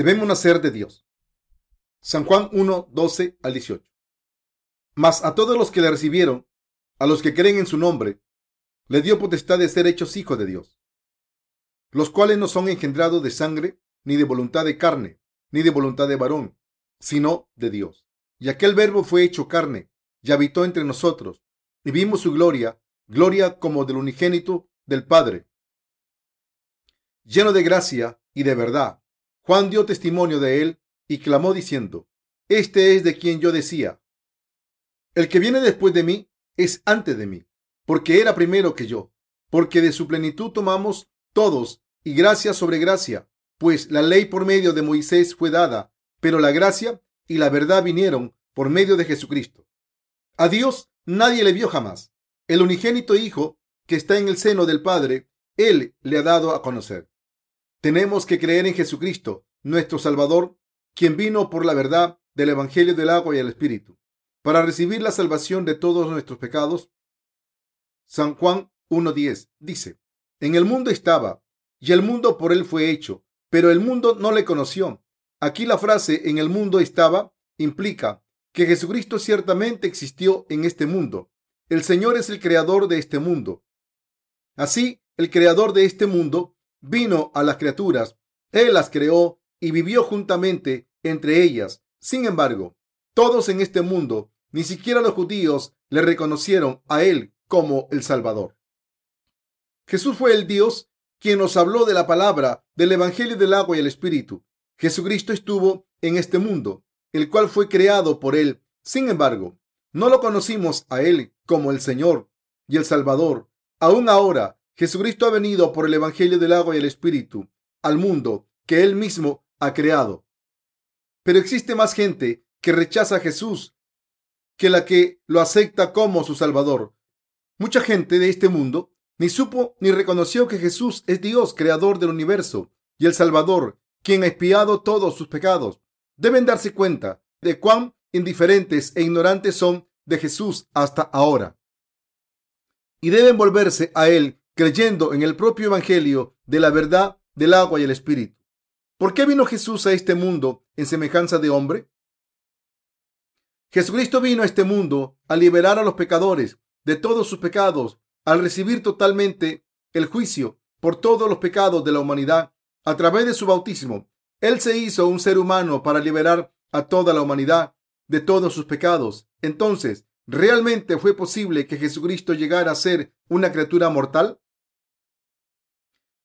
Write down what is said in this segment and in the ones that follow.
Debemos nacer de Dios. San Juan 1, 12 al 18. Mas a todos los que le recibieron, a los que creen en su nombre, le dio potestad de ser hechos hijos de Dios, los cuales no son engendrados de sangre, ni de voluntad de carne, ni de voluntad de varón, sino de Dios. Y aquel verbo fue hecho carne, y habitó entre nosotros, y vimos su gloria, gloria como del unigénito del Padre, lleno de gracia y de verdad. Juan dio testimonio de él y clamó diciendo, Este es de quien yo decía, el que viene después de mí es antes de mí, porque era primero que yo, porque de su plenitud tomamos todos y gracia sobre gracia, pues la ley por medio de Moisés fue dada, pero la gracia y la verdad vinieron por medio de Jesucristo. A Dios nadie le vio jamás. El unigénito Hijo que está en el seno del Padre, Él le ha dado a conocer. Tenemos que creer en Jesucristo, nuestro Salvador, quien vino por la verdad del Evangelio del agua y el Espíritu, para recibir la salvación de todos nuestros pecados. San Juan 1.10 dice, en el mundo estaba, y el mundo por él fue hecho, pero el mundo no le conoció. Aquí la frase en el mundo estaba implica que Jesucristo ciertamente existió en este mundo. El Señor es el creador de este mundo. Así, el creador de este mundo vino a las criaturas, Él las creó y vivió juntamente entre ellas. Sin embargo, todos en este mundo, ni siquiera los judíos, le reconocieron a Él como el Salvador. Jesús fue el Dios quien nos habló de la palabra, del Evangelio del agua y el Espíritu. Jesucristo estuvo en este mundo, el cual fue creado por Él. Sin embargo, no lo conocimos a Él como el Señor y el Salvador. Aún ahora, Jesucristo ha venido por el Evangelio del agua y el Espíritu al mundo que Él mismo ha creado. Pero existe más gente que rechaza a Jesús que la que lo acepta como su Salvador. Mucha gente de este mundo ni supo ni reconoció que Jesús es Dios, creador del universo, y el Salvador, quien ha expiado todos sus pecados. Deben darse cuenta de cuán indiferentes e ignorantes son de Jesús hasta ahora. Y deben volverse a Él creyendo en el propio Evangelio de la verdad del agua y el Espíritu. ¿Por qué vino Jesús a este mundo en semejanza de hombre? Jesucristo vino a este mundo a liberar a los pecadores de todos sus pecados, al recibir totalmente el juicio por todos los pecados de la humanidad a través de su bautismo. Él se hizo un ser humano para liberar a toda la humanidad de todos sus pecados. Entonces, ¿realmente fue posible que Jesucristo llegara a ser una criatura mortal?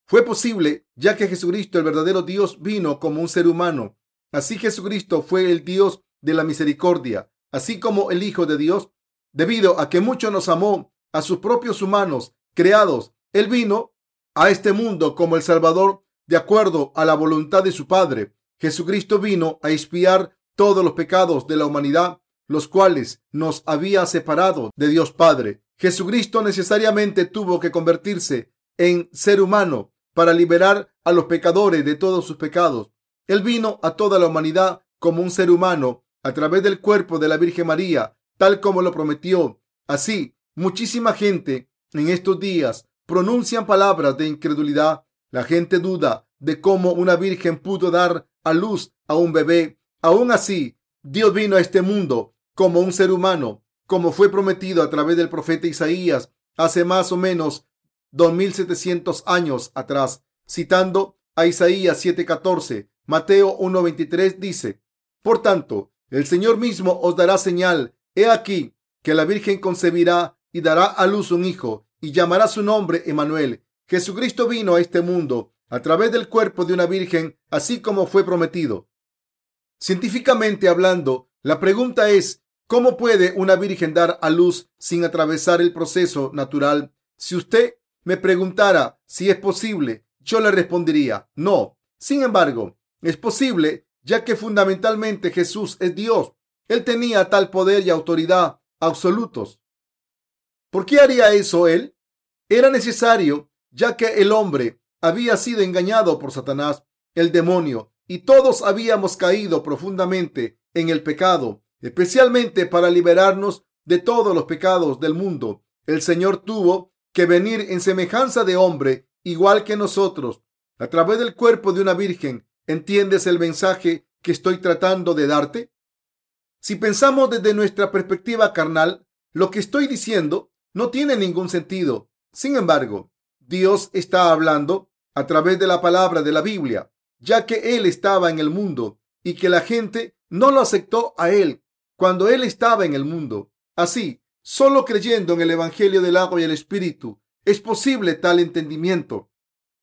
Fue posible ya que Jesucristo, el verdadero Dios, vino como un ser humano. Así Jesucristo fue el Dios de la misericordia, así como el Hijo de Dios, debido a que mucho nos amó a sus propios humanos creados. Él vino a este mundo como el Salvador de acuerdo a la voluntad de su Padre. Jesucristo vino a expiar todos los pecados de la humanidad, los cuales nos había separado de Dios Padre. Jesucristo necesariamente tuvo que convertirse en ser humano para liberar a los pecadores de todos sus pecados. Él vino a toda la humanidad como un ser humano a través del cuerpo de la Virgen María, tal como lo prometió. Así, muchísima gente en estos días pronuncian palabras de incredulidad. La gente duda de cómo una virgen pudo dar a luz a un bebé. Aún así, Dios vino a este mundo como un ser humano, como fue prometido a través del profeta Isaías hace más o menos 2700 años atrás, citando a Isaías 7:14, Mateo 1:23 dice, Por tanto, el Señor mismo os dará señal, he aquí que la Virgen concebirá y dará a luz un hijo y llamará su nombre Emanuel. Jesucristo vino a este mundo a través del cuerpo de una virgen, así como fue prometido. Científicamente hablando, la pregunta es, ¿cómo puede una virgen dar a luz sin atravesar el proceso natural? Si usted me preguntara si es posible, yo le respondería no. Sin embargo, es posible ya que fundamentalmente Jesús es Dios. Él tenía tal poder y autoridad absolutos. ¿Por qué haría eso él? Era necesario ya que el hombre había sido engañado por Satanás, el demonio, y todos habíamos caído profundamente en el pecado, especialmente para liberarnos de todos los pecados del mundo. El Señor tuvo que venir en semejanza de hombre, igual que nosotros, a través del cuerpo de una virgen. ¿Entiendes el mensaje que estoy tratando de darte? Si pensamos desde nuestra perspectiva carnal, lo que estoy diciendo no tiene ningún sentido. Sin embargo, Dios está hablando a través de la palabra de la Biblia, ya que Él estaba en el mundo y que la gente no lo aceptó a Él cuando Él estaba en el mundo. Así, solo creyendo en el Evangelio del agua y el Espíritu es posible tal entendimiento.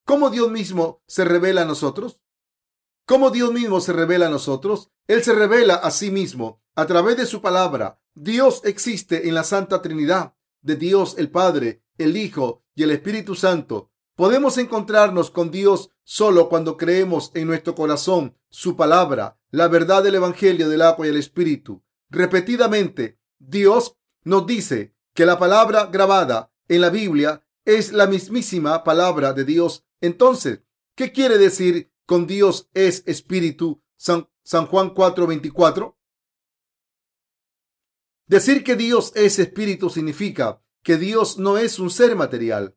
¿Cómo Dios mismo se revela a nosotros? ¿Cómo Dios mismo se revela a nosotros? Él se revela a sí mismo a través de su palabra. Dios existe en la Santa Trinidad de Dios el Padre, el Hijo y el Espíritu Santo. Podemos encontrarnos con Dios solo cuando creemos en nuestro corazón su palabra, la verdad del Evangelio del agua y el Espíritu. Repetidamente, Dios nos dice que la palabra grabada en la Biblia es la mismísima palabra de Dios. Entonces, ¿qué quiere decir con Dios es espíritu? San, San Juan 4:24. Decir que Dios es espíritu significa que Dios no es un ser material.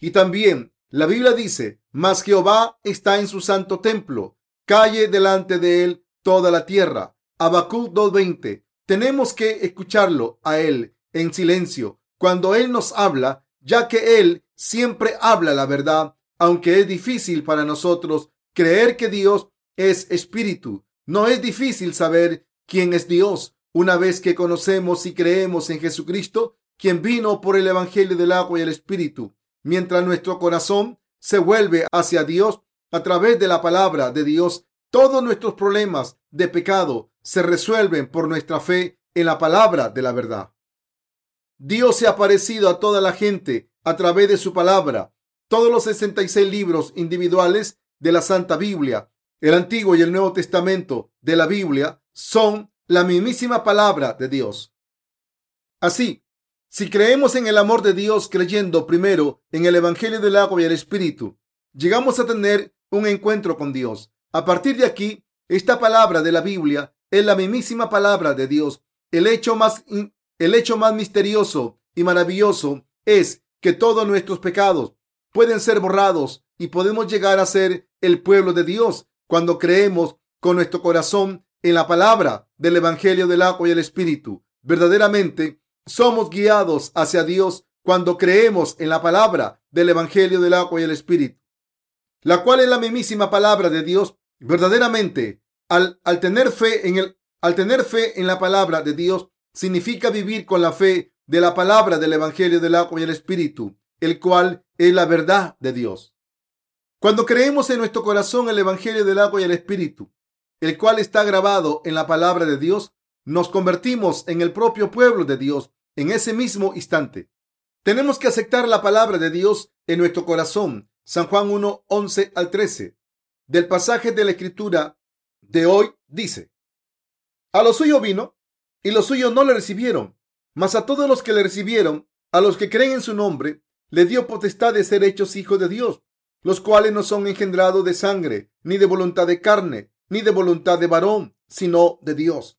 Y también la Biblia dice, mas Jehová está en su santo templo, calle delante de él toda la tierra. Habacuc 2:20. Tenemos que escucharlo a él en silencio cuando él nos habla ya que Él siempre habla la verdad, aunque es difícil para nosotros creer que Dios es espíritu. No es difícil saber quién es Dios una vez que conocemos y creemos en Jesucristo, quien vino por el Evangelio del agua y el Espíritu. Mientras nuestro corazón se vuelve hacia Dios a través de la palabra de Dios, todos nuestros problemas de pecado se resuelven por nuestra fe en la palabra de la verdad. Dios se ha aparecido a toda la gente a través de su palabra. Todos los 66 libros individuales de la Santa Biblia, el Antiguo y el Nuevo Testamento de la Biblia, son la mismísima palabra de Dios. Así, si creemos en el amor de Dios creyendo primero en el Evangelio del agua y el Espíritu, llegamos a tener un encuentro con Dios. A partir de aquí, esta palabra de la Biblia es la mismísima palabra de Dios. El hecho más el hecho más misterioso y maravilloso es que todos nuestros pecados pueden ser borrados y podemos llegar a ser el pueblo de Dios cuando creemos con nuestro corazón en la palabra del Evangelio del agua y el Espíritu. Verdaderamente somos guiados hacia Dios cuando creemos en la palabra del Evangelio del agua y el Espíritu, la cual es la mismísima palabra de Dios. Verdaderamente, al, al tener fe en el, al tener fe en la palabra de Dios, significa vivir con la fe de la palabra del Evangelio del agua y el Espíritu, el cual es la verdad de Dios. Cuando creemos en nuestro corazón el Evangelio del agua y el Espíritu, el cual está grabado en la palabra de Dios, nos convertimos en el propio pueblo de Dios en ese mismo instante. Tenemos que aceptar la palabra de Dios en nuestro corazón. San Juan 1, 11 al 13. Del pasaje de la escritura de hoy dice, a lo suyo vino y los suyos no le recibieron. Mas a todos los que le recibieron, a los que creen en su nombre, le dio potestad de ser hechos hijos de Dios, los cuales no son engendrados de sangre, ni de voluntad de carne, ni de voluntad de varón, sino de Dios.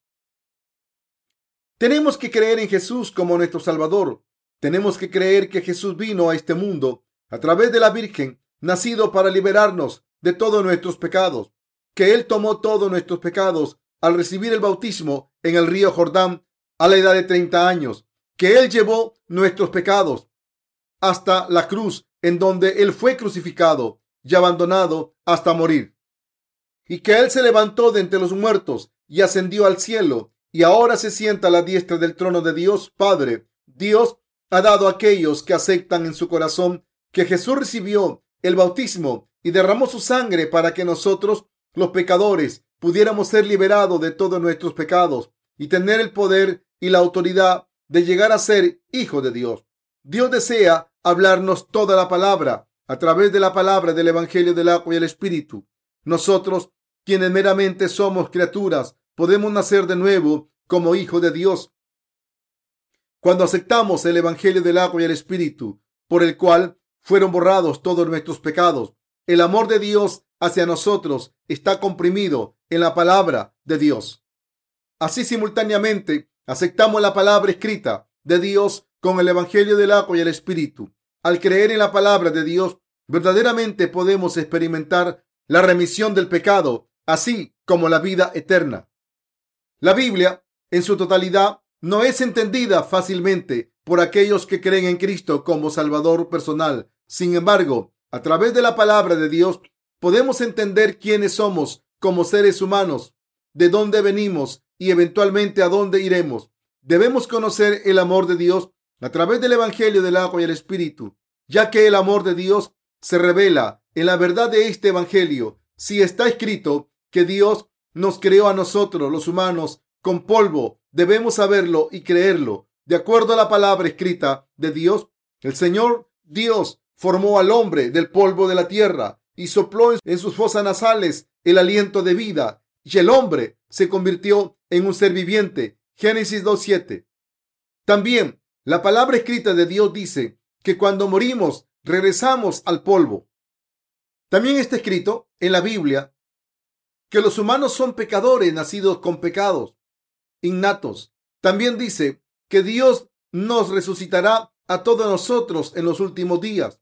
Tenemos que creer en Jesús como nuestro Salvador. Tenemos que creer que Jesús vino a este mundo a través de la Virgen, nacido para liberarnos de todos nuestros pecados, que Él tomó todos nuestros pecados al recibir el bautismo en el río Jordán a la edad de 30 años, que Él llevó nuestros pecados hasta la cruz en donde Él fue crucificado y abandonado hasta morir. Y que Él se levantó de entre los muertos y ascendió al cielo y ahora se sienta a la diestra del trono de Dios Padre. Dios ha dado a aquellos que aceptan en su corazón que Jesús recibió el bautismo y derramó su sangre para que nosotros, los pecadores, pudiéramos ser liberados de todos nuestros pecados y tener el poder y la autoridad de llegar a ser hijos de Dios. Dios desea hablarnos toda la palabra a través de la palabra del Evangelio del agua y el Espíritu. Nosotros, quienes meramente somos criaturas, podemos nacer de nuevo como hijos de Dios. Cuando aceptamos el Evangelio del agua y el Espíritu, por el cual fueron borrados todos nuestros pecados, el amor de Dios hacia nosotros está comprimido en la palabra de Dios. Así simultáneamente aceptamos la palabra escrita de Dios con el Evangelio del agua y el Espíritu. Al creer en la palabra de Dios, verdaderamente podemos experimentar la remisión del pecado, así como la vida eterna. La Biblia, en su totalidad, no es entendida fácilmente por aquellos que creen en Cristo como Salvador personal. Sin embargo, a través de la palabra de Dios, podemos entender quiénes somos como seres humanos, de dónde venimos y eventualmente a dónde iremos. Debemos conocer el amor de Dios a través del Evangelio del agua y el Espíritu, ya que el amor de Dios se revela en la verdad de este Evangelio. Si está escrito que Dios nos creó a nosotros, los humanos, con polvo, debemos saberlo y creerlo. De acuerdo a la palabra escrita de Dios, el Señor Dios formó al hombre del polvo de la tierra y sopló en sus fosas nasales el aliento de vida y el hombre se convirtió en un ser viviente. Génesis 2.7. También la palabra escrita de Dios dice que cuando morimos regresamos al polvo. También está escrito en la Biblia que los humanos son pecadores nacidos con pecados innatos. También dice que Dios nos resucitará a todos nosotros en los últimos días.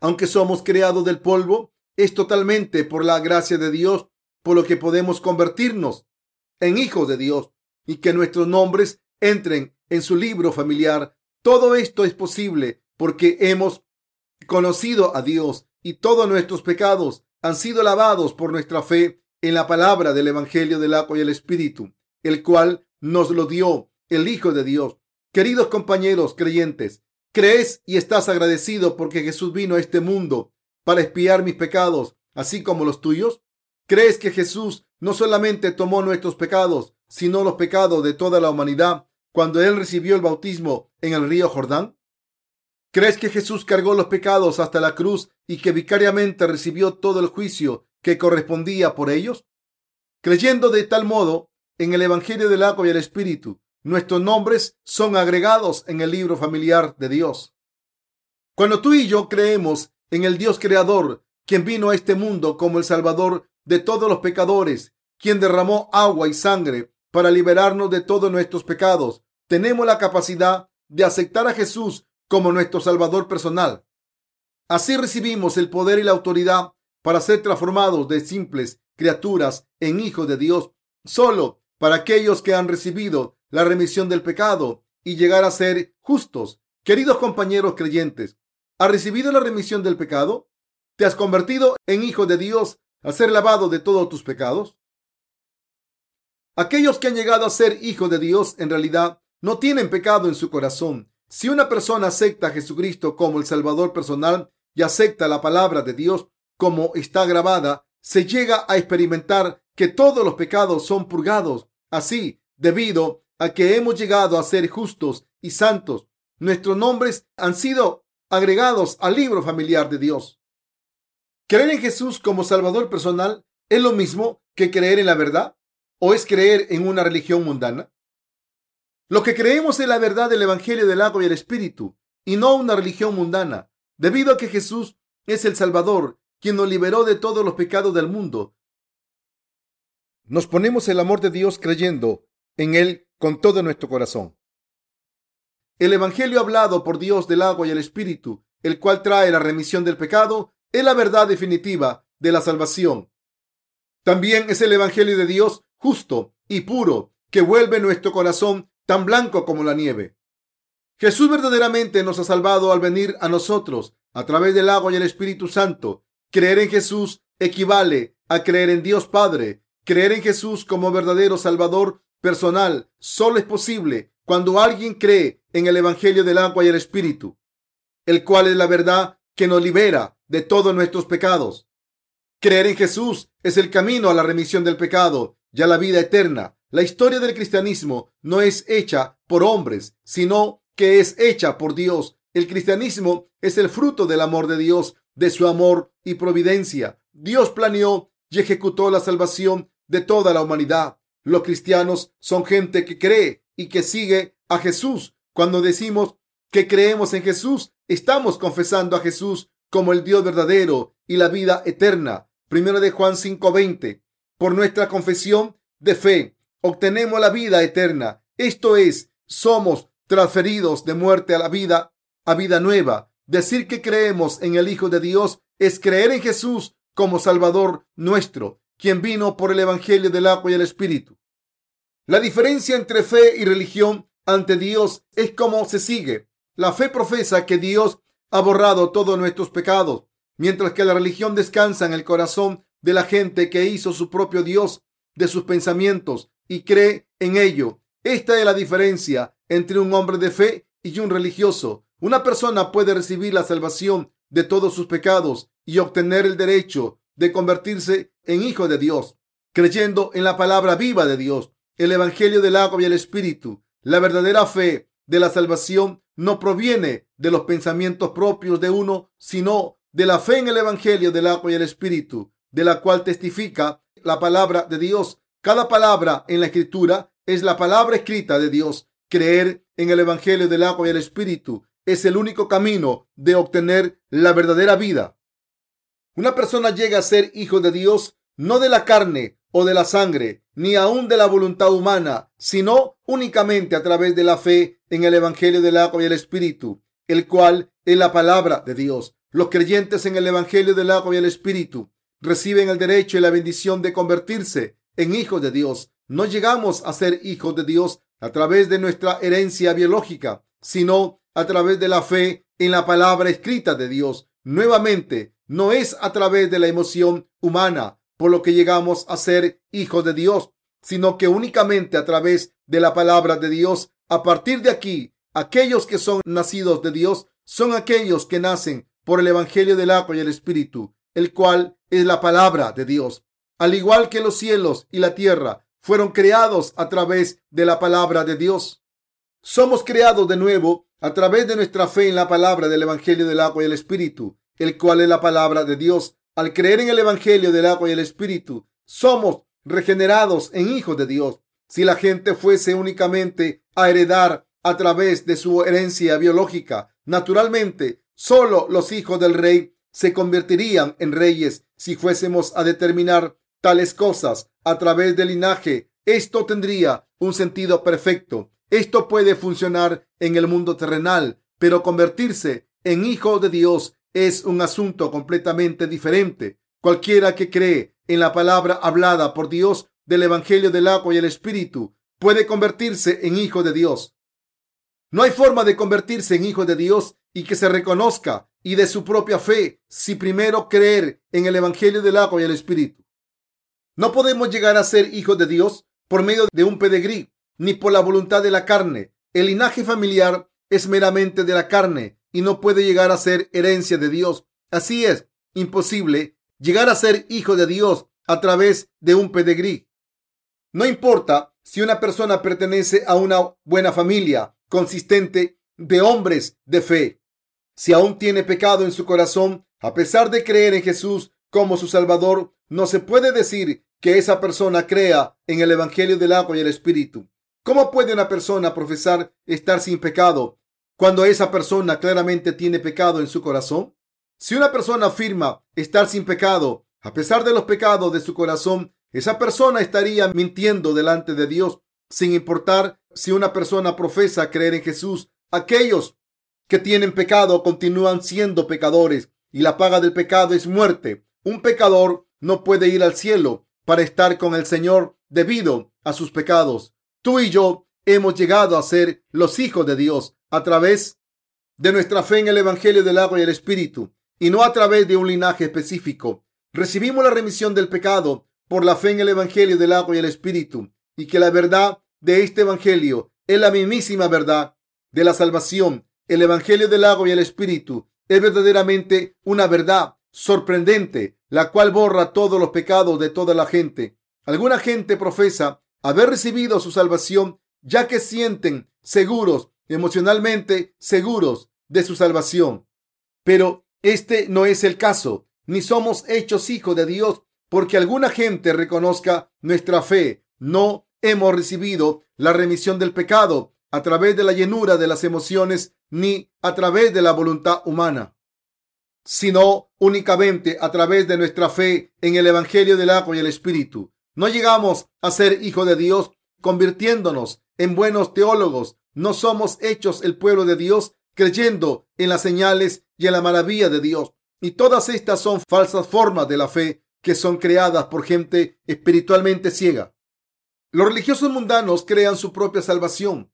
Aunque somos creados del polvo, es totalmente por la gracia de Dios por lo que podemos convertirnos en hijos de Dios y que nuestros nombres entren en su libro familiar. Todo esto es posible porque hemos conocido a Dios y todos nuestros pecados han sido lavados por nuestra fe en la palabra del Evangelio del agua y el Espíritu, el cual nos lo dio el Hijo de Dios. Queridos compañeros creyentes, ¿crees y estás agradecido porque Jesús vino a este mundo para espiar mis pecados, así como los tuyos? ¿Crees que Jesús no solamente tomó nuestros pecados, sino los pecados de toda la humanidad cuando Él recibió el bautismo en el río Jordán? ¿Crees que Jesús cargó los pecados hasta la cruz y que vicariamente recibió todo el juicio que correspondía por ellos? Creyendo de tal modo en el Evangelio del agua y el Espíritu, nuestros nombres son agregados en el libro familiar de Dios. Cuando tú y yo creemos en el Dios creador, quien vino a este mundo como el Salvador de todos los pecadores, quien derramó agua y sangre para liberarnos de todos nuestros pecados, tenemos la capacidad de aceptar a Jesús como nuestro Salvador personal. Así recibimos el poder y la autoridad para ser transformados de simples criaturas en hijos de Dios, solo para aquellos que han recibido la remisión del pecado y llegar a ser justos. Queridos compañeros creyentes, ¿has recibido la remisión del pecado? ¿Te has convertido en hijo de Dios al ser lavado de todos tus pecados? Aquellos que han llegado a ser hijos de Dios en realidad no tienen pecado en su corazón si una persona acepta a Jesucristo como el Salvador personal y acepta la palabra de Dios como está grabada, se llega a experimentar que todos los pecados son purgados. Así, debido a que hemos llegado a ser justos y santos, nuestros nombres han sido agregados al libro familiar de Dios. ¿Creer en Jesús como Salvador personal es lo mismo que creer en la verdad? ¿O es creer en una religión mundana? Lo que creemos es la verdad del Evangelio del agua y el Espíritu, y no una religión mundana, debido a que Jesús es el Salvador, quien nos liberó de todos los pecados del mundo. Nos ponemos el amor de Dios creyendo en Él con todo nuestro corazón. El Evangelio hablado por Dios del agua y el Espíritu, el cual trae la remisión del pecado, es la verdad definitiva de la salvación. También es el Evangelio de Dios justo y puro, que vuelve nuestro corazón tan blanco como la nieve. Jesús verdaderamente nos ha salvado al venir a nosotros a través del agua y el Espíritu Santo. Creer en Jesús equivale a creer en Dios Padre. Creer en Jesús como verdadero Salvador personal solo es posible cuando alguien cree en el Evangelio del agua y el Espíritu, el cual es la verdad que nos libera de todos nuestros pecados. Creer en Jesús es el camino a la remisión del pecado y a la vida eterna. La historia del cristianismo no es hecha por hombres, sino que es hecha por Dios. El cristianismo es el fruto del amor de Dios, de su amor y providencia. Dios planeó y ejecutó la salvación de toda la humanidad. Los cristianos son gente que cree y que sigue a Jesús. Cuando decimos que creemos en Jesús, estamos confesando a Jesús como el Dios verdadero y la vida eterna. Primero de Juan 5:20. Por nuestra confesión de fe obtenemos la vida eterna. Esto es, somos transferidos de muerte a la vida, a vida nueva. Decir que creemos en el Hijo de Dios es creer en Jesús como Salvador nuestro, quien vino por el Evangelio del agua y el Espíritu. La diferencia entre fe y religión ante Dios es como se sigue. La fe profesa que Dios ha borrado todos nuestros pecados, mientras que la religión descansa en el corazón de la gente que hizo su propio Dios de sus pensamientos y cree en ello. Esta es la diferencia entre un hombre de fe y un religioso. Una persona puede recibir la salvación de todos sus pecados y obtener el derecho de convertirse en hijo de Dios, creyendo en la palabra viva de Dios, el Evangelio del agua y el Espíritu. La verdadera fe de la salvación no proviene de los pensamientos propios de uno, sino de la fe en el Evangelio del agua y el Espíritu, de la cual testifica la palabra de Dios. Cada palabra en la Escritura es la palabra escrita de Dios. Creer en el Evangelio del agua y el Espíritu es el único camino de obtener la verdadera vida. Una persona llega a ser hijo de Dios no de la carne o de la sangre, ni aún de la voluntad humana, sino únicamente a través de la fe en el Evangelio del agua y el Espíritu, el cual es la palabra de Dios. Los creyentes en el Evangelio del agua y el Espíritu reciben el derecho y la bendición de convertirse en hijos de Dios. No llegamos a ser hijos de Dios a través de nuestra herencia biológica, sino a través de la fe en la palabra escrita de Dios. Nuevamente, no es a través de la emoción humana por lo que llegamos a ser hijos de Dios, sino que únicamente a través de la palabra de Dios. A partir de aquí, aquellos que son nacidos de Dios son aquellos que nacen por el Evangelio del agua y el Espíritu, el cual es la palabra de Dios. Al igual que los cielos y la tierra fueron creados a través de la palabra de Dios. Somos creados de nuevo a través de nuestra fe en la palabra del Evangelio del agua y el Espíritu, el cual es la palabra de Dios. Al creer en el Evangelio del agua y el Espíritu, somos regenerados en hijos de Dios. Si la gente fuese únicamente a heredar a través de su herencia biológica, naturalmente, solo los hijos del rey se convertirían en reyes si fuésemos a determinar tales cosas a través del linaje. Esto tendría un sentido perfecto. Esto puede funcionar en el mundo terrenal, pero convertirse en hijo de Dios es un asunto completamente diferente. Cualquiera que cree en la palabra hablada por Dios del Evangelio del agua y el Espíritu puede convertirse en hijo de Dios. No hay forma de convertirse en hijo de Dios y que se reconozca y de su propia fe si primero creer en el Evangelio del agua y el Espíritu. No podemos llegar a ser hijos de Dios por medio de un pedigrí ni por la voluntad de la carne. El linaje familiar es meramente de la carne y no puede llegar a ser herencia de Dios. Así es, imposible llegar a ser hijo de Dios a través de un pedigrí. No importa si una persona pertenece a una buena familia consistente de hombres de fe. Si aún tiene pecado en su corazón, a pesar de creer en Jesús como su Salvador, no se puede decir que esa persona crea en el Evangelio del agua y el Espíritu. ¿Cómo puede una persona profesar estar sin pecado cuando esa persona claramente tiene pecado en su corazón? Si una persona afirma estar sin pecado, a pesar de los pecados de su corazón, esa persona estaría mintiendo delante de Dios, sin importar si una persona profesa creer en Jesús. Aquellos que tienen pecado continúan siendo pecadores y la paga del pecado es muerte. Un pecador no puede ir al cielo para estar con el Señor debido a sus pecados. Tú y yo hemos llegado a ser los hijos de Dios a través de nuestra fe en el Evangelio del agua y el Espíritu, y no a través de un linaje específico. Recibimos la remisión del pecado por la fe en el Evangelio del agua y el Espíritu, y que la verdad de este Evangelio es la mismísima verdad de la salvación. El Evangelio del agua y el Espíritu es verdaderamente una verdad sorprendente, la cual borra todos los pecados de toda la gente. Alguna gente profesa haber recibido su salvación ya que sienten seguros emocionalmente seguros de su salvación. Pero este no es el caso, ni somos hechos hijos de Dios porque alguna gente reconozca nuestra fe. No hemos recibido la remisión del pecado a través de la llenura de las emociones ni a través de la voluntad humana, sino únicamente a través de nuestra fe en el Evangelio del agua y el Espíritu. No llegamos a ser hijos de Dios convirtiéndonos en buenos teólogos no somos hechos el pueblo de Dios creyendo en las señales y en la maravilla de Dios. Y todas estas son falsas formas de la fe que son creadas por gente espiritualmente ciega. Los religiosos mundanos crean su propia salvación.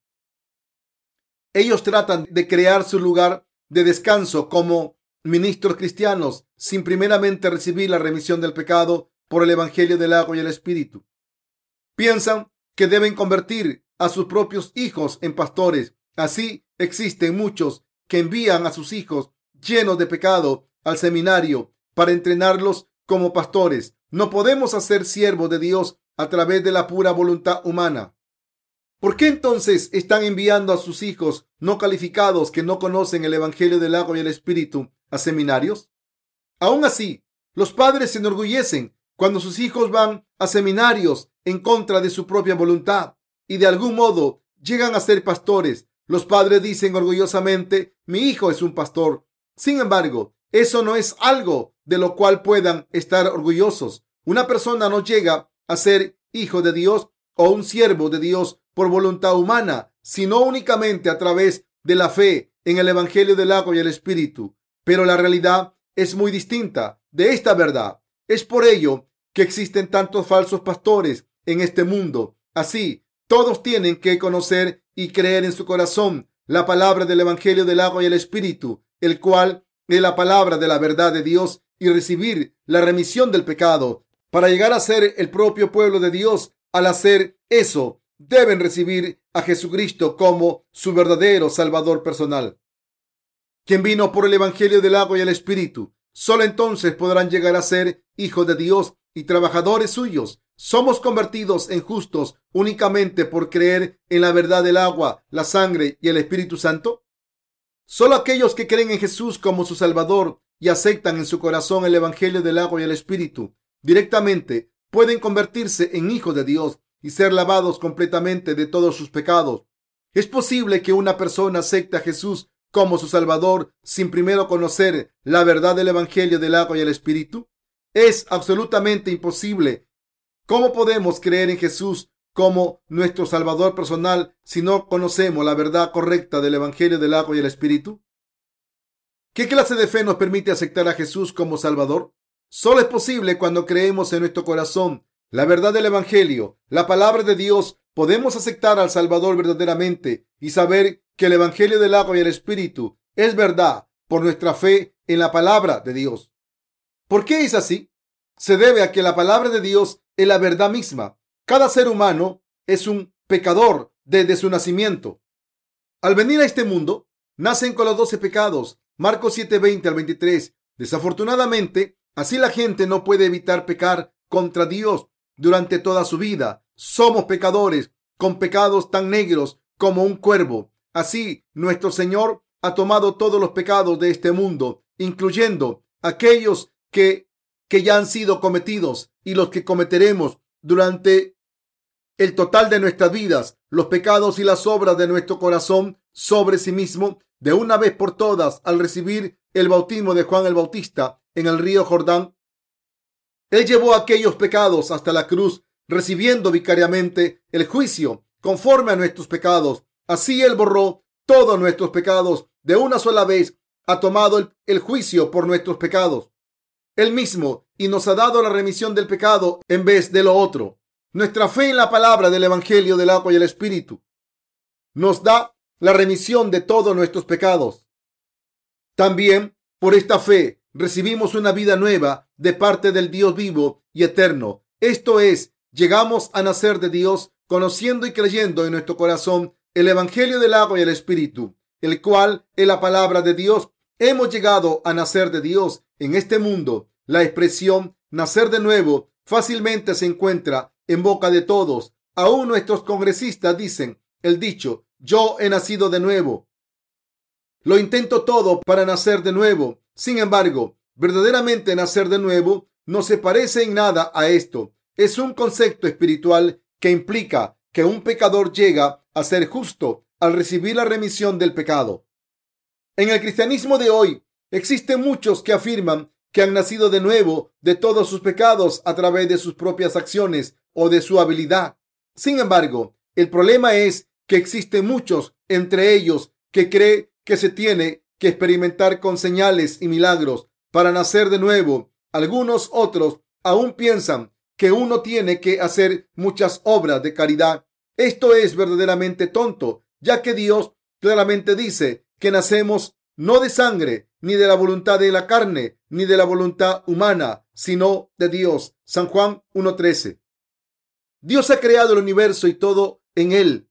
Ellos tratan de crear su lugar de descanso como ministros cristianos sin primeramente recibir la remisión del pecado por el Evangelio del agua y el Espíritu. Piensan que deben convertir a sus propios hijos en pastores. Así existen muchos que envían a sus hijos llenos de pecado al seminario para entrenarlos como pastores. No podemos hacer siervos de Dios a través de la pura voluntad humana. ¿Por qué entonces están enviando a sus hijos no calificados que no conocen el Evangelio del agua y el Espíritu a seminarios? Aún así, los padres se enorgullecen cuando sus hijos van a seminarios en contra de su propia voluntad y de algún modo llegan a ser pastores. Los padres dicen orgullosamente, mi hijo es un pastor. Sin embargo, eso no es algo de lo cual puedan estar orgullosos. Una persona no llega a ser hijo de Dios o un siervo de Dios por voluntad humana, sino únicamente a través de la fe en el Evangelio del agua y el Espíritu. Pero la realidad es muy distinta de esta verdad. Es por ello que existen tantos falsos pastores en este mundo. Así, todos tienen que conocer y creer en su corazón la palabra del Evangelio del agua y el Espíritu, el cual es la palabra de la verdad de Dios y recibir la remisión del pecado para llegar a ser el propio pueblo de Dios. Al hacer eso, deben recibir a Jesucristo como su verdadero Salvador personal, quien vino por el Evangelio del agua y el Espíritu. Solo entonces podrán llegar a ser hijos de Dios y trabajadores suyos. Somos convertidos en justos únicamente por creer en la verdad del agua, la sangre y el Espíritu Santo. Solo aquellos que creen en Jesús como su Salvador y aceptan en su corazón el Evangelio del agua y el Espíritu directamente pueden convertirse en hijos de Dios y ser lavados completamente de todos sus pecados. Es posible que una persona acepte a Jesús como su Salvador sin primero conocer la verdad del Evangelio del agua y el Espíritu. Es absolutamente imposible. ¿Cómo podemos creer en Jesús como nuestro Salvador personal si no conocemos la verdad correcta del Evangelio del agua y el Espíritu? ¿Qué clase de fe nos permite aceptar a Jesús como Salvador? Solo es posible cuando creemos en nuestro corazón la verdad del Evangelio, la palabra de Dios. Podemos aceptar al Salvador verdaderamente y saber que el Evangelio del agua y el Espíritu es verdad por nuestra fe en la palabra de Dios. ¿Por qué es así? Se debe a que la palabra de Dios es la verdad misma. Cada ser humano es un pecador desde su nacimiento. Al venir a este mundo, nacen con los doce pecados Marcos 7:20 al 23. Desafortunadamente, así la gente no puede evitar pecar contra Dios durante toda su vida. Somos pecadores con pecados tan negros como un cuervo. Así, nuestro Señor ha tomado todos los pecados de este mundo, incluyendo aquellos que, que ya han sido cometidos y los que cometeremos durante el total de nuestras vidas, los pecados y las obras de nuestro corazón sobre sí mismo de una vez por todas al recibir el bautismo de Juan el Bautista en el río Jordán. Él llevó aquellos pecados hasta la cruz, recibiendo vicariamente el juicio conforme a nuestros pecados. Así Él borró todos nuestros pecados de una sola vez. Ha tomado el, el juicio por nuestros pecados. Él mismo y nos ha dado la remisión del pecado en vez de lo otro. Nuestra fe en la palabra del Evangelio del agua y el Espíritu nos da la remisión de todos nuestros pecados. También por esta fe recibimos una vida nueva de parte del Dios vivo y eterno. Esto es, llegamos a nacer de Dios conociendo y creyendo en nuestro corazón el Evangelio del agua y el Espíritu, el cual es la palabra de Dios. Hemos llegado a nacer de Dios en este mundo. La expresión nacer de nuevo fácilmente se encuentra en boca de todos. Aún nuestros congresistas dicen el dicho yo he nacido de nuevo. Lo intento todo para nacer de nuevo. Sin embargo, verdaderamente nacer de nuevo no se parece en nada a esto. Es un concepto espiritual que implica que un pecador llega a ser justo al recibir la remisión del pecado. En el cristianismo de hoy existen muchos que afirman que han nacido de nuevo de todos sus pecados a través de sus propias acciones o de su habilidad. Sin embargo, el problema es que existen muchos entre ellos que cree que se tiene que experimentar con señales y milagros para nacer de nuevo. Algunos otros aún piensan que uno tiene que hacer muchas obras de caridad. Esto es verdaderamente tonto, ya que Dios claramente dice que nacemos no de sangre, ni de la voluntad de la carne, ni de la voluntad humana, sino de Dios. San Juan 1.13. Dios ha creado el universo y todo en él.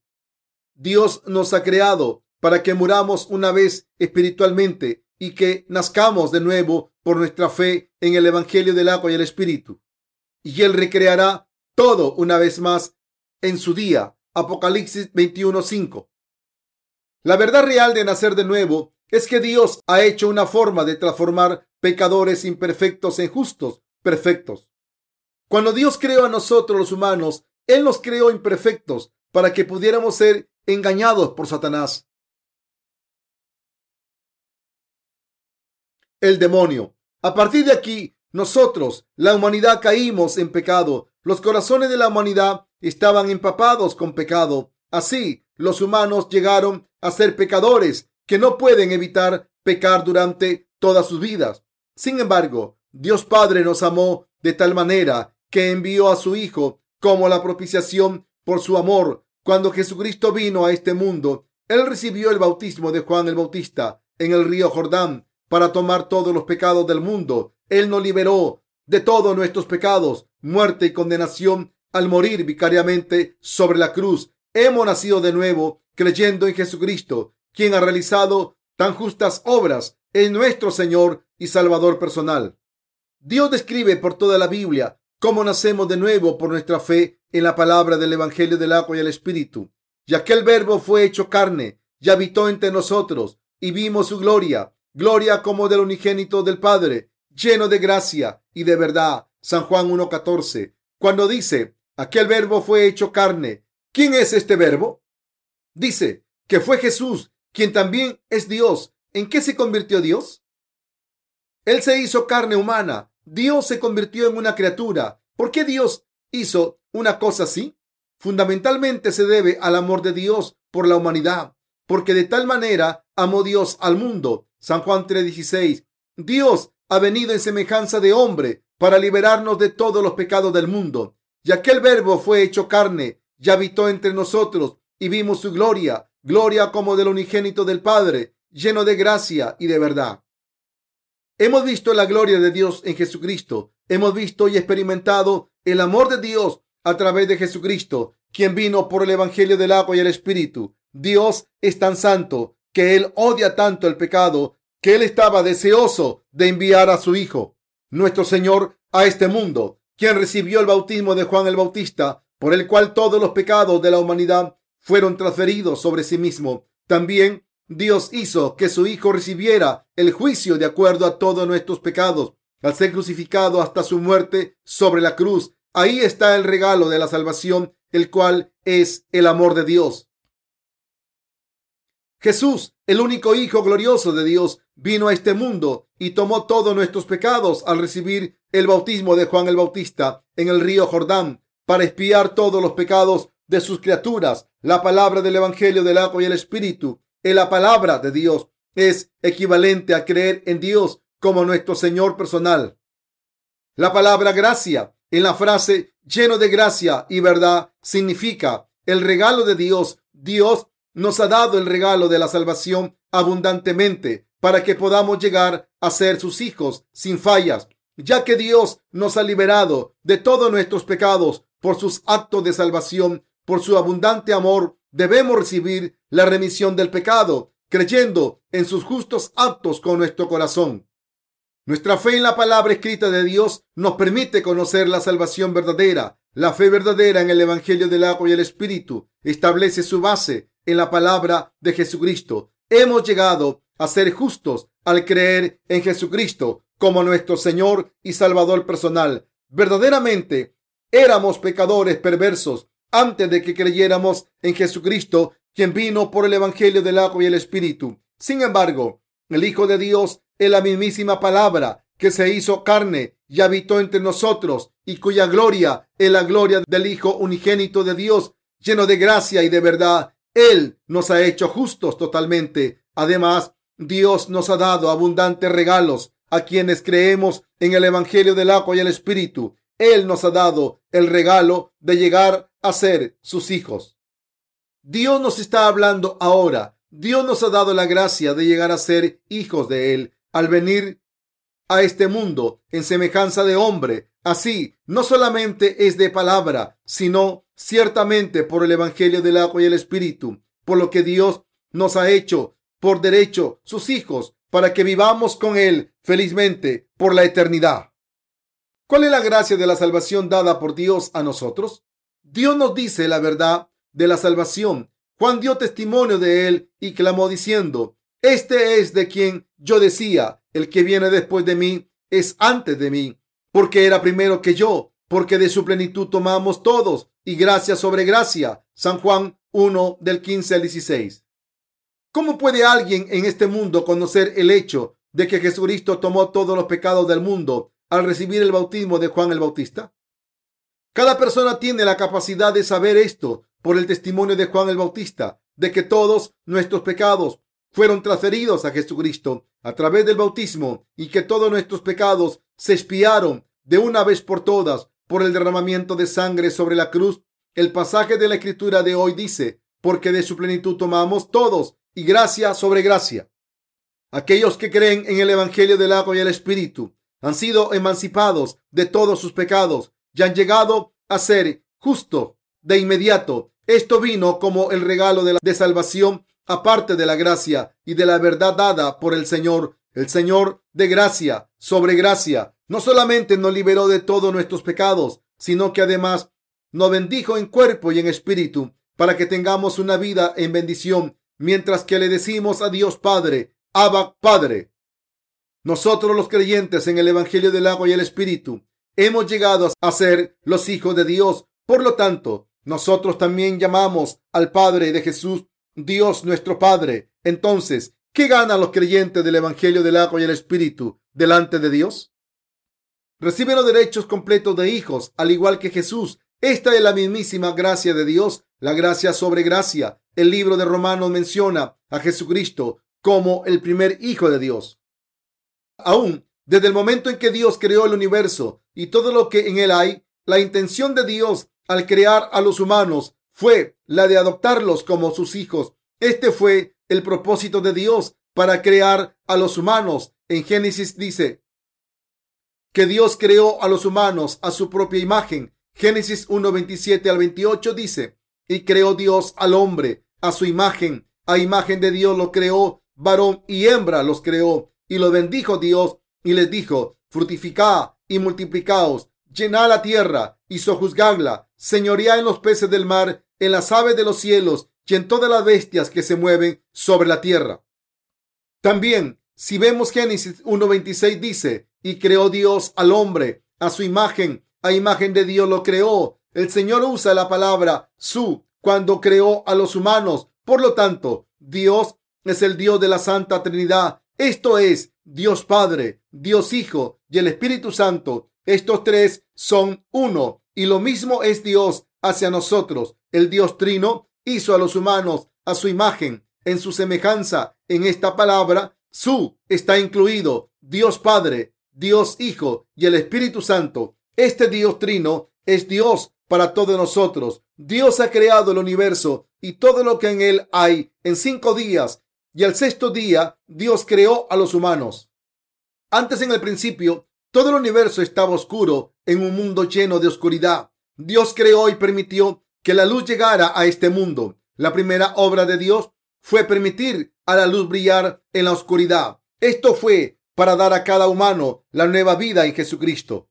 Dios nos ha creado para que muramos una vez espiritualmente y que nazcamos de nuevo por nuestra fe en el Evangelio del agua y el Espíritu. Y Él recreará todo una vez más en su día. Apocalipsis 21:5. La verdad real de nacer de nuevo es que Dios ha hecho una forma de transformar pecadores imperfectos en justos perfectos. Cuando Dios creó a nosotros los humanos, Él nos creó imperfectos para que pudiéramos ser engañados por Satanás. El demonio. A partir de aquí, nosotros, la humanidad, caímos en pecado. Los corazones de la humanidad estaban empapados con pecado. Así, los humanos llegaron a ser pecadores que no pueden evitar pecar durante todas sus vidas. Sin embargo, Dios Padre nos amó de tal manera que envió a su Hijo como la propiciación por su amor. Cuando Jesucristo vino a este mundo, Él recibió el bautismo de Juan el Bautista en el río Jordán para tomar todos los pecados del mundo. Él nos liberó de todos nuestros pecados, muerte y condenación al morir vicariamente sobre la cruz. Hemos nacido de nuevo creyendo en Jesucristo quien ha realizado tan justas obras, es nuestro Señor y Salvador personal. Dios describe por toda la Biblia cómo nacemos de nuevo por nuestra fe en la palabra del Evangelio del agua y el Espíritu. Y aquel verbo fue hecho carne y habitó entre nosotros y vimos su gloria, gloria como del unigénito del Padre, lleno de gracia y de verdad. San Juan 1.14. Cuando dice, aquel verbo fue hecho carne, ¿quién es este verbo? Dice que fue Jesús quien también es Dios. ¿En qué se convirtió Dios? Él se hizo carne humana. Dios se convirtió en una criatura. ¿Por qué Dios hizo una cosa así? Fundamentalmente se debe al amor de Dios por la humanidad, porque de tal manera amó Dios al mundo. San Juan 3:16. Dios ha venido en semejanza de hombre para liberarnos de todos los pecados del mundo. Y aquel verbo fue hecho carne y habitó entre nosotros y vimos su gloria, gloria como del unigénito del Padre, lleno de gracia y de verdad. Hemos visto la gloria de Dios en Jesucristo. Hemos visto y experimentado el amor de Dios a través de Jesucristo, quien vino por el Evangelio del agua y el Espíritu. Dios es tan santo que Él odia tanto el pecado que Él estaba deseoso de enviar a su Hijo, nuestro Señor, a este mundo, quien recibió el bautismo de Juan el Bautista, por el cual todos los pecados de la humanidad fueron transferidos sobre sí mismo. También Dios hizo que su Hijo recibiera el juicio de acuerdo a todos nuestros pecados al ser crucificado hasta su muerte sobre la cruz. Ahí está el regalo de la salvación, el cual es el amor de Dios. Jesús, el único Hijo glorioso de Dios, vino a este mundo y tomó todos nuestros pecados al recibir el bautismo de Juan el Bautista en el río Jordán para expiar todos los pecados de sus criaturas. La palabra del Evangelio del agua y el Espíritu es la palabra de Dios. Es equivalente a creer en Dios como nuestro Señor personal. La palabra gracia en la frase lleno de gracia y verdad significa el regalo de Dios. Dios nos ha dado el regalo de la salvación abundantemente para que podamos llegar a ser sus hijos sin fallas, ya que Dios nos ha liberado de todos nuestros pecados por sus actos de salvación por su abundante amor, debemos recibir la remisión del pecado, creyendo en sus justos actos con nuestro corazón. Nuestra fe en la palabra escrita de Dios nos permite conocer la salvación verdadera. La fe verdadera en el Evangelio del agua y el Espíritu establece su base en la palabra de Jesucristo. Hemos llegado a ser justos al creer en Jesucristo como nuestro Señor y Salvador personal. Verdaderamente éramos pecadores perversos antes de que creyéramos en Jesucristo, quien vino por el Evangelio del agua y el Espíritu. Sin embargo, el Hijo de Dios es la mismísima palabra que se hizo carne y habitó entre nosotros y cuya gloria es la gloria del Hijo unigénito de Dios, lleno de gracia y de verdad. Él nos ha hecho justos totalmente. Además, Dios nos ha dado abundantes regalos a quienes creemos en el Evangelio del agua y el Espíritu, Él nos ha dado el regalo de llegar a ser sus hijos. Dios nos está hablando ahora. Dios nos ha dado la gracia de llegar a ser hijos de Él al venir a este mundo en semejanza de hombre. Así, no solamente es de palabra, sino ciertamente por el Evangelio del agua y el Espíritu, por lo que Dios nos ha hecho por derecho sus hijos para que vivamos con Él felizmente por la eternidad. ¿Cuál es la gracia de la salvación dada por Dios a nosotros? Dios nos dice la verdad de la salvación. Juan dio testimonio de él y clamó diciendo, Este es de quien yo decía, el que viene después de mí es antes de mí, porque era primero que yo, porque de su plenitud tomamos todos, y gracia sobre gracia. San Juan 1 del 15 al 16. ¿Cómo puede alguien en este mundo conocer el hecho de que Jesucristo tomó todos los pecados del mundo al recibir el bautismo de Juan el Bautista? Cada persona tiene la capacidad de saber esto por el testimonio de Juan el Bautista, de que todos nuestros pecados fueron transferidos a Jesucristo a través del bautismo y que todos nuestros pecados se expiaron de una vez por todas por el derramamiento de sangre sobre la cruz. El pasaje de la escritura de hoy dice, porque de su plenitud tomamos todos y gracia sobre gracia. Aquellos que creen en el Evangelio del agua y el Espíritu han sido emancipados de todos sus pecados y han llegado a ser justos de inmediato. Esto vino como el regalo de, la, de salvación aparte de la gracia y de la verdad dada por el Señor. El Señor de gracia sobre gracia no solamente nos liberó de todos nuestros pecados, sino que además nos bendijo en cuerpo y en espíritu para que tengamos una vida en bendición mientras que le decimos a Dios Padre, Abba Padre. Nosotros los creyentes en el Evangelio del agua y el Espíritu hemos llegado a ser los hijos de Dios. Por lo tanto, nosotros también llamamos al Padre de Jesús Dios nuestro Padre. Entonces, ¿qué ganan los creyentes del Evangelio del agua y el Espíritu delante de Dios? Reciben los derechos completos de hijos, al igual que Jesús. Esta es la mismísima gracia de Dios, la gracia sobre gracia. El libro de Romanos menciona a Jesucristo como el primer hijo de Dios. Aún desde el momento en que Dios creó el universo y todo lo que en él hay, la intención de Dios al crear a los humanos fue la de adoptarlos como sus hijos. Este fue el propósito de Dios para crear a los humanos. En Génesis dice que Dios creó a los humanos a su propia imagen. Génesis 1.27 al 28 dice, y creó Dios al hombre a su imagen. A imagen de Dios lo creó, varón y hembra los creó. Y lo bendijo Dios y les dijo, fructificad y multiplicaos, llenad la tierra y sojuzgadla, señoread en los peces del mar, en las aves de los cielos y en todas las bestias que se mueven sobre la tierra. También, si vemos Génesis 1.26 dice, y creó Dios al hombre a su imagen, a imagen de Dios lo creó. El Señor usa la palabra su cuando creó a los humanos. Por lo tanto, Dios es el Dios de la Santa Trinidad. Esto es Dios Padre, Dios Hijo y el Espíritu Santo. Estos tres son uno y lo mismo es Dios hacia nosotros. El Dios Trino hizo a los humanos a su imagen, en su semejanza. En esta palabra, su está incluido Dios Padre, Dios Hijo y el Espíritu Santo. Este Dios Trino es Dios para todos nosotros. Dios ha creado el universo y todo lo que en él hay en cinco días y al sexto día Dios creó a los humanos. Antes en el principio, todo el universo estaba oscuro en un mundo lleno de oscuridad. Dios creó y permitió que la luz llegara a este mundo. La primera obra de Dios fue permitir a la luz brillar en la oscuridad. Esto fue para dar a cada humano la nueva vida en Jesucristo.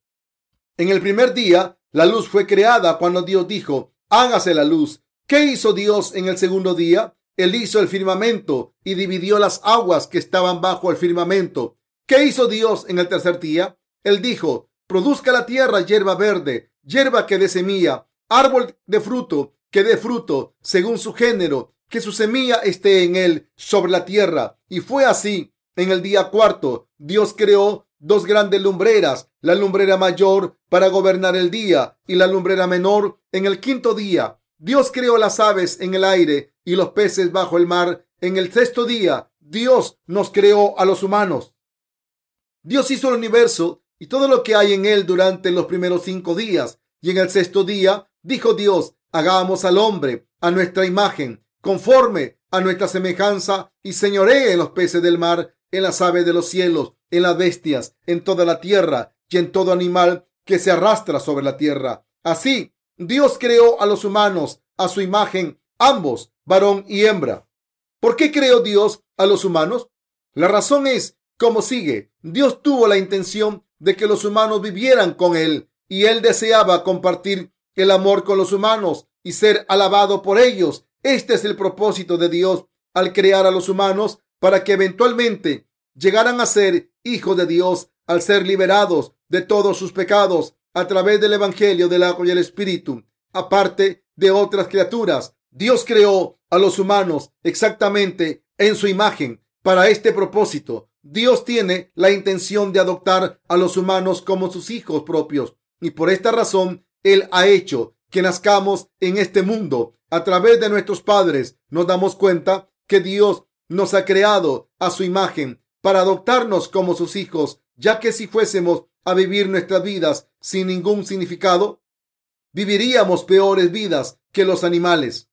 En el primer día, la luz fue creada cuando Dios dijo, hágase la luz. ¿Qué hizo Dios en el segundo día? Él hizo el firmamento y dividió las aguas que estaban bajo el firmamento. ¿Qué hizo Dios en el tercer día? Él dijo, produzca la tierra hierba verde, hierba que dé semilla, árbol de fruto, que dé fruto según su género, que su semilla esté en él sobre la tierra. Y fue así. En el día cuarto, Dios creó dos grandes lumbreras, la lumbrera mayor para gobernar el día y la lumbrera menor en el quinto día. Dios creó las aves en el aire y los peces bajo el mar. En el sexto día, Dios nos creó a los humanos. Dios hizo el universo y todo lo que hay en él durante los primeros cinco días. Y en el sexto día dijo Dios, hagamos al hombre a nuestra imagen, conforme a nuestra semejanza, y señoree en los peces del mar, en las aves de los cielos, en las bestias, en toda la tierra y en todo animal que se arrastra sobre la tierra. Así, Dios creó a los humanos a su imagen, ambos, varón y hembra. ¿Por qué creó Dios a los humanos? La razón es como sigue. Dios tuvo la intención de que los humanos vivieran con Él y Él deseaba compartir el amor con los humanos y ser alabado por ellos. Este es el propósito de Dios al crear a los humanos para que eventualmente llegaran a ser hijos de Dios al ser liberados de todos sus pecados a través del Evangelio del agua y el Espíritu. Aparte de otras criaturas, Dios creó a los humanos exactamente en su imagen. Para este propósito, Dios tiene la intención de adoptar a los humanos como sus hijos propios y por esta razón Él ha hecho que nazcamos en este mundo. A través de nuestros padres nos damos cuenta que Dios nos ha creado a su imagen para adoptarnos como sus hijos, ya que si fuésemos a vivir nuestras vidas sin ningún significado, viviríamos peores vidas que los animales.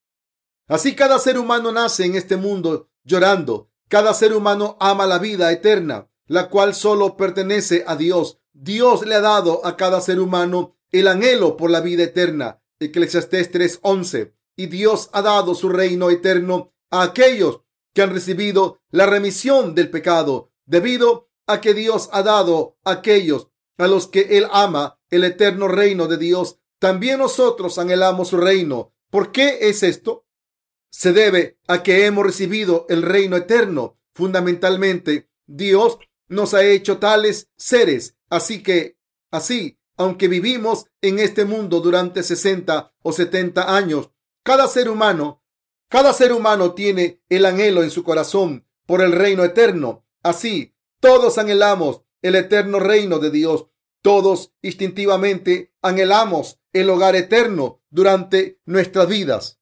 Así cada ser humano nace en este mundo llorando. Cada ser humano ama la vida eterna, la cual solo pertenece a Dios. Dios le ha dado a cada ser humano el anhelo por la vida eterna. Eclesiastés 3:11. Y Dios ha dado su reino eterno a aquellos que han recibido la remisión del pecado, debido a que Dios ha dado a aquellos a los que Él ama el eterno reino de Dios. También nosotros anhelamos su reino. ¿Por qué es esto? Se debe a que hemos recibido el reino eterno. Fundamentalmente, Dios nos ha hecho tales seres. Así que, así, aunque vivimos en este mundo durante 60 o 70 años, cada ser humano cada ser humano tiene el anhelo en su corazón por el reino eterno. Así, todos anhelamos el eterno reino de Dios. Todos instintivamente anhelamos el hogar eterno durante nuestras vidas.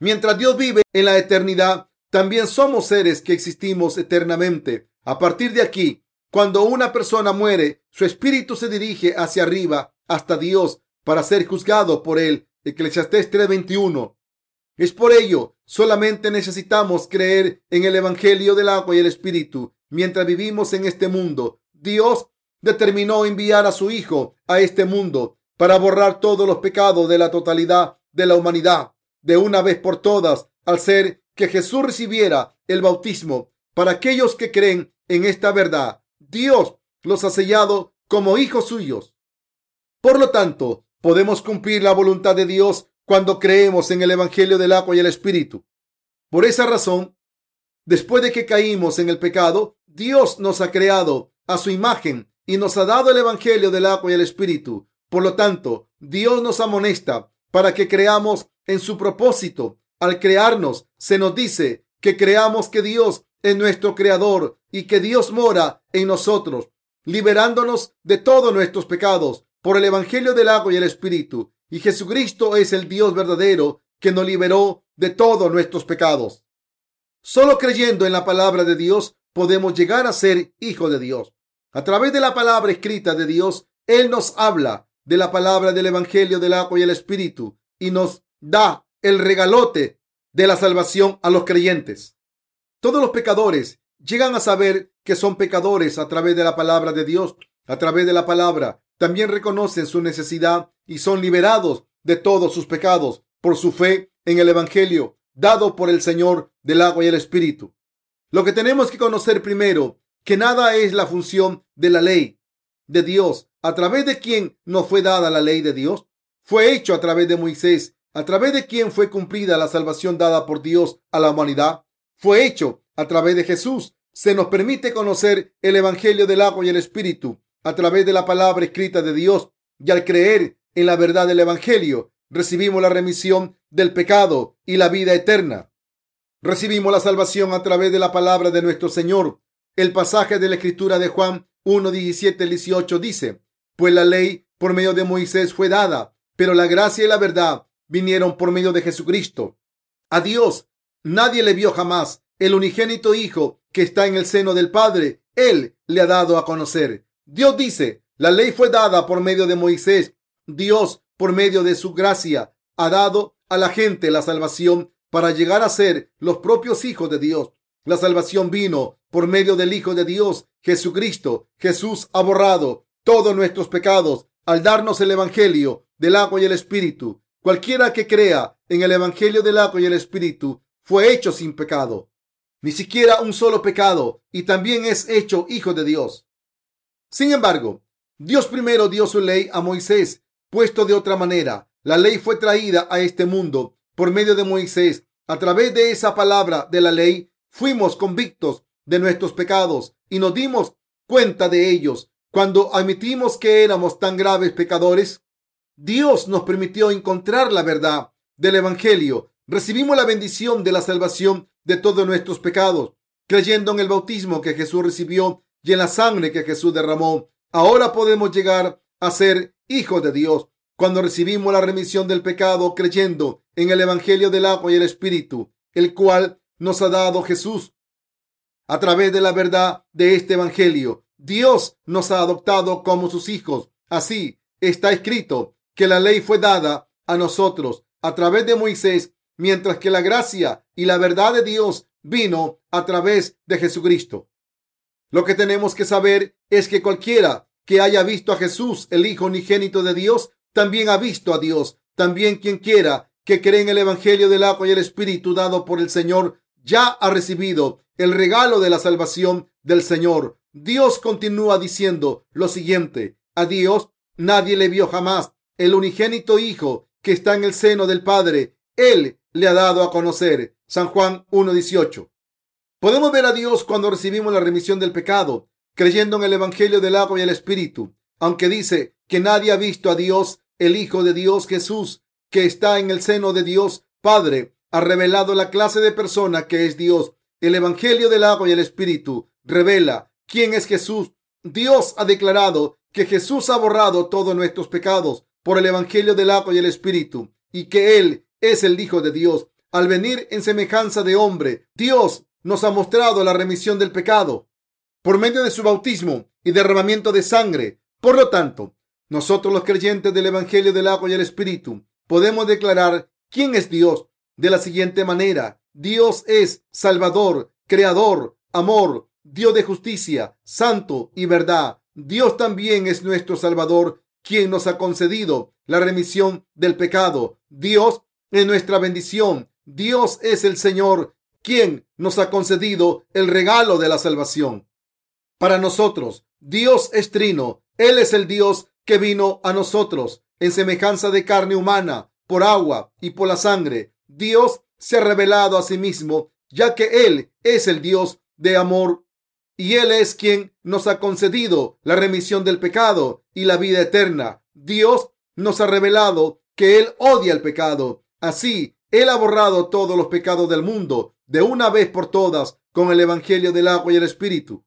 Mientras Dios vive en la eternidad, también somos seres que existimos eternamente. A partir de aquí, cuando una persona muere, su espíritu se dirige hacia arriba hasta Dios para ser juzgado por él. Eclesiastés 3:21. Es por ello, solamente necesitamos creer en el Evangelio del agua y el Espíritu. Mientras vivimos en este mundo, Dios determinó enviar a su Hijo a este mundo para borrar todos los pecados de la totalidad de la humanidad de una vez por todas, al ser que Jesús recibiera el bautismo. Para aquellos que creen en esta verdad, Dios los ha sellado como hijos suyos. Por lo tanto, podemos cumplir la voluntad de Dios cuando creemos en el Evangelio del agua y el Espíritu. Por esa razón, después de que caímos en el pecado, Dios nos ha creado a su imagen y nos ha dado el Evangelio del agua y el Espíritu. Por lo tanto, Dios nos amonesta para que creamos en su propósito. Al crearnos, se nos dice que creamos que Dios es nuestro creador y que Dios mora en nosotros, liberándonos de todos nuestros pecados por el Evangelio del agua y el Espíritu. Y Jesucristo es el Dios verdadero que nos liberó de todos nuestros pecados. Solo creyendo en la palabra de Dios podemos llegar a ser hijo de Dios. A través de la palabra escrita de Dios, Él nos habla de la palabra del Evangelio del agua y el Espíritu y nos da el regalote de la salvación a los creyentes. Todos los pecadores llegan a saber que son pecadores a través de la palabra de Dios, a través de la palabra también reconocen su necesidad y son liberados de todos sus pecados por su fe en el Evangelio dado por el Señor del agua y el Espíritu. Lo que tenemos que conocer primero, que nada es la función de la ley de Dios, a través de quien nos fue dada la ley de Dios, fue hecho a través de Moisés, a través de quien fue cumplida la salvación dada por Dios a la humanidad, fue hecho a través de Jesús. Se nos permite conocer el Evangelio del agua y el Espíritu a través de la palabra escrita de Dios. Y al creer en la verdad del Evangelio, recibimos la remisión del pecado y la vida eterna. Recibimos la salvación a través de la palabra de nuestro Señor. El pasaje de la escritura de Juan 1, 17, 18 dice, pues la ley por medio de Moisés fue dada, pero la gracia y la verdad vinieron por medio de Jesucristo. A Dios nadie le vio jamás. El unigénito Hijo que está en el seno del Padre Él le ha dado a conocer. Dios dice, la ley fue dada por medio de Moisés. Dios, por medio de su gracia, ha dado a la gente la salvación para llegar a ser los propios hijos de Dios. La salvación vino por medio del Hijo de Dios, Jesucristo. Jesús ha borrado todos nuestros pecados al darnos el Evangelio del agua y el Espíritu. Cualquiera que crea en el Evangelio del agua y el Espíritu fue hecho sin pecado. Ni siquiera un solo pecado y también es hecho hijo de Dios. Sin embargo, Dios primero dio su ley a Moisés, puesto de otra manera. La ley fue traída a este mundo por medio de Moisés. A través de esa palabra de la ley fuimos convictos de nuestros pecados y nos dimos cuenta de ellos. Cuando admitimos que éramos tan graves pecadores, Dios nos permitió encontrar la verdad del Evangelio. Recibimos la bendición de la salvación de todos nuestros pecados, creyendo en el bautismo que Jesús recibió y en la sangre que Jesús derramó. Ahora podemos llegar a ser hijos de Dios cuando recibimos la remisión del pecado creyendo en el Evangelio del agua y el Espíritu, el cual nos ha dado Jesús. A través de la verdad de este Evangelio, Dios nos ha adoptado como sus hijos. Así está escrito que la ley fue dada a nosotros a través de Moisés, mientras que la gracia y la verdad de Dios vino a través de Jesucristo. Lo que tenemos que saber es que cualquiera que haya visto a Jesús, el Hijo unigénito de Dios, también ha visto a Dios. También quien quiera que cree en el Evangelio del agua y el Espíritu dado por el Señor, ya ha recibido el regalo de la salvación del Señor. Dios continúa diciendo lo siguiente. A Dios nadie le vio jamás. El unigénito Hijo que está en el seno del Padre, Él le ha dado a conocer. San Juan 1.18. Podemos ver a Dios cuando recibimos la remisión del pecado, creyendo en el Evangelio del agua y el Espíritu. Aunque dice que nadie ha visto a Dios, el Hijo de Dios Jesús, que está en el seno de Dios Padre, ha revelado la clase de persona que es Dios. El Evangelio del agua y el Espíritu revela quién es Jesús. Dios ha declarado que Jesús ha borrado todos nuestros pecados por el Evangelio del agua y el Espíritu y que Él es el Hijo de Dios. Al venir en semejanza de hombre, Dios nos ha mostrado la remisión del pecado por medio de su bautismo y derramamiento de sangre. Por lo tanto, nosotros los creyentes del Evangelio del agua y el Espíritu podemos declarar quién es Dios de la siguiente manera. Dios es Salvador, Creador, Amor, Dios de justicia, Santo y verdad. Dios también es nuestro Salvador, quien nos ha concedido la remisión del pecado. Dios es nuestra bendición. Dios es el Señor quien nos ha concedido el regalo de la salvación. Para nosotros, Dios es trino. Él es el Dios que vino a nosotros en semejanza de carne humana, por agua y por la sangre. Dios se ha revelado a sí mismo, ya que Él es el Dios de amor y Él es quien nos ha concedido la remisión del pecado y la vida eterna. Dios nos ha revelado que Él odia el pecado. Así, Él ha borrado todos los pecados del mundo de una vez por todas con el Evangelio del agua y el Espíritu.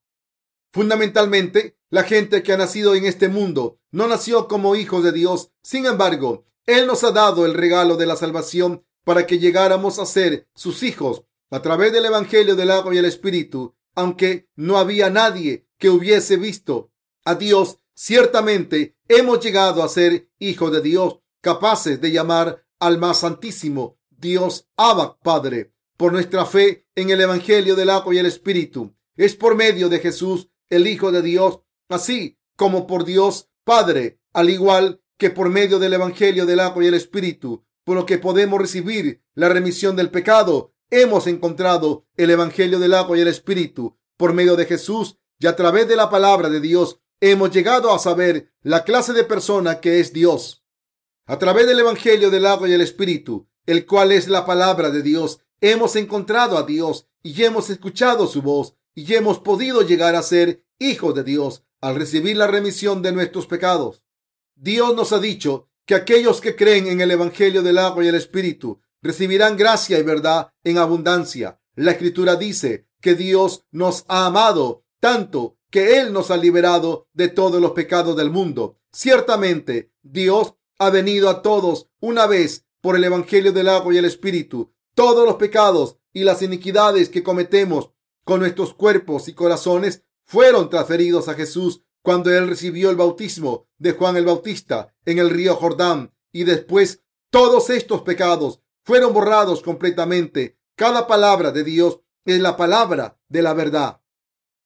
Fundamentalmente, la gente que ha nacido en este mundo no nació como hijos de Dios. Sin embargo, Él nos ha dado el regalo de la salvación para que llegáramos a ser sus hijos a través del Evangelio del agua y el Espíritu. Aunque no había nadie que hubiese visto a Dios, ciertamente hemos llegado a ser hijos de Dios, capaces de llamar al más santísimo Dios Abba Padre por nuestra fe en el Evangelio del agua y el Espíritu. Es por medio de Jesús, el Hijo de Dios, así como por Dios Padre, al igual que por medio del Evangelio del agua y el Espíritu, por lo que podemos recibir la remisión del pecado. Hemos encontrado el Evangelio del agua y el Espíritu por medio de Jesús y a través de la palabra de Dios hemos llegado a saber la clase de persona que es Dios. A través del Evangelio del agua y el Espíritu, el cual es la palabra de Dios, hemos encontrado a Dios y hemos escuchado su voz y hemos podido llegar a ser hijos de Dios al recibir la remisión de nuestros pecados. Dios nos ha dicho que aquellos que creen en el Evangelio del agua y el Espíritu recibirán gracia y verdad en abundancia. La Escritura dice que Dios nos ha amado tanto que Él nos ha liberado de todos los pecados del mundo. Ciertamente, Dios ha venido a todos una vez por el Evangelio del agua y el Espíritu todos los pecados y las iniquidades que cometemos con nuestros cuerpos y corazones fueron transferidos a Jesús cuando él recibió el bautismo de Juan el Bautista en el río Jordán y después todos estos pecados fueron borrados completamente. Cada palabra de Dios es la palabra de la verdad.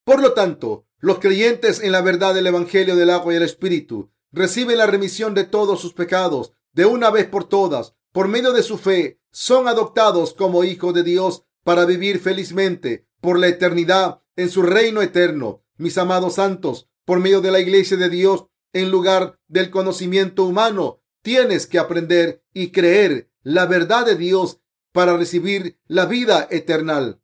Por lo tanto, los creyentes en la verdad del Evangelio del agua y el Espíritu reciben la remisión de todos sus pecados de una vez por todas. Por medio de su fe, son adoptados como hijos de Dios para vivir felizmente por la eternidad en su reino eterno. Mis amados santos, por medio de la iglesia de Dios, en lugar del conocimiento humano, tienes que aprender y creer la verdad de Dios para recibir la vida eterna.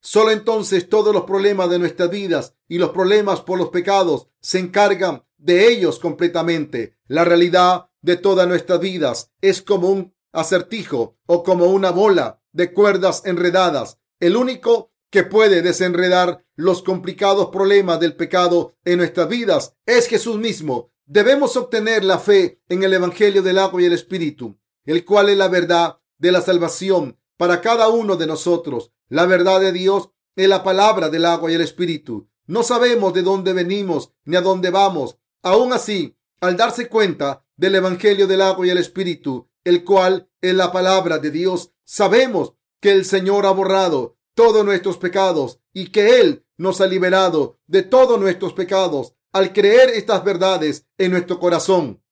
Solo entonces todos los problemas de nuestras vidas y los problemas por los pecados se encargan de ellos completamente. La realidad de todas nuestras vidas es como un acertijo o como una bola de cuerdas enredadas. El único que puede desenredar los complicados problemas del pecado en nuestras vidas es Jesús mismo. Debemos obtener la fe en el Evangelio del agua y el Espíritu, el cual es la verdad de la salvación para cada uno de nosotros. La verdad de Dios es la palabra del agua y el Espíritu. No sabemos de dónde venimos ni a dónde vamos. Aún así, al darse cuenta del Evangelio del agua y el Espíritu, el cual es la palabra de Dios, sabemos que el Señor ha borrado todos nuestros pecados y que Él nos ha liberado de todos nuestros pecados al creer estas verdades en nuestro corazón.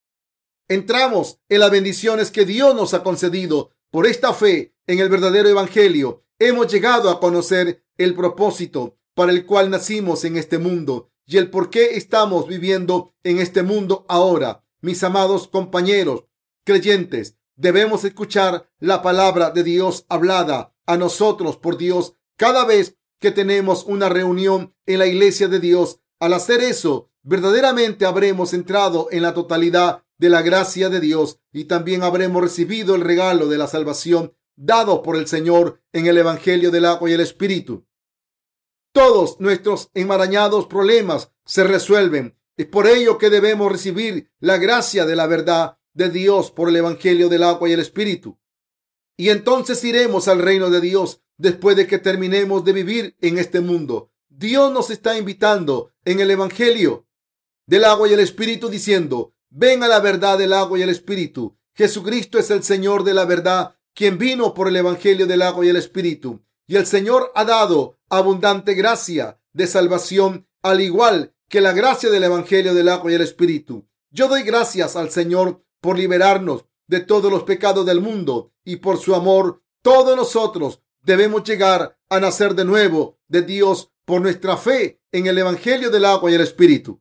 Entramos en las bendiciones que Dios nos ha concedido por esta fe en el verdadero Evangelio. Hemos llegado a conocer el propósito para el cual nacimos en este mundo y el por qué estamos viviendo en este mundo ahora. Mis amados compañeros creyentes, debemos escuchar la palabra de Dios hablada a nosotros por Dios cada vez que tenemos una reunión en la iglesia de Dios. Al hacer eso, verdaderamente habremos entrado en la totalidad de la gracia de Dios y también habremos recibido el regalo de la salvación dado por el Señor en el Evangelio del agua y el Espíritu. Todos nuestros enmarañados problemas se resuelven. Es por ello que debemos recibir la gracia de la verdad de Dios por el Evangelio del agua y el Espíritu. Y entonces iremos al reino de Dios después de que terminemos de vivir en este mundo. Dios nos está invitando en el Evangelio del agua y el Espíritu diciendo, ven a la verdad del agua y el Espíritu. Jesucristo es el Señor de la verdad, quien vino por el Evangelio del agua y el Espíritu. Y el Señor ha dado abundante gracia de salvación, al igual que la gracia del Evangelio del agua y el Espíritu. Yo doy gracias al Señor por liberarnos de todos los pecados del mundo y por su amor. Todos nosotros debemos llegar a nacer de nuevo de Dios por nuestra fe en el Evangelio del agua y el Espíritu.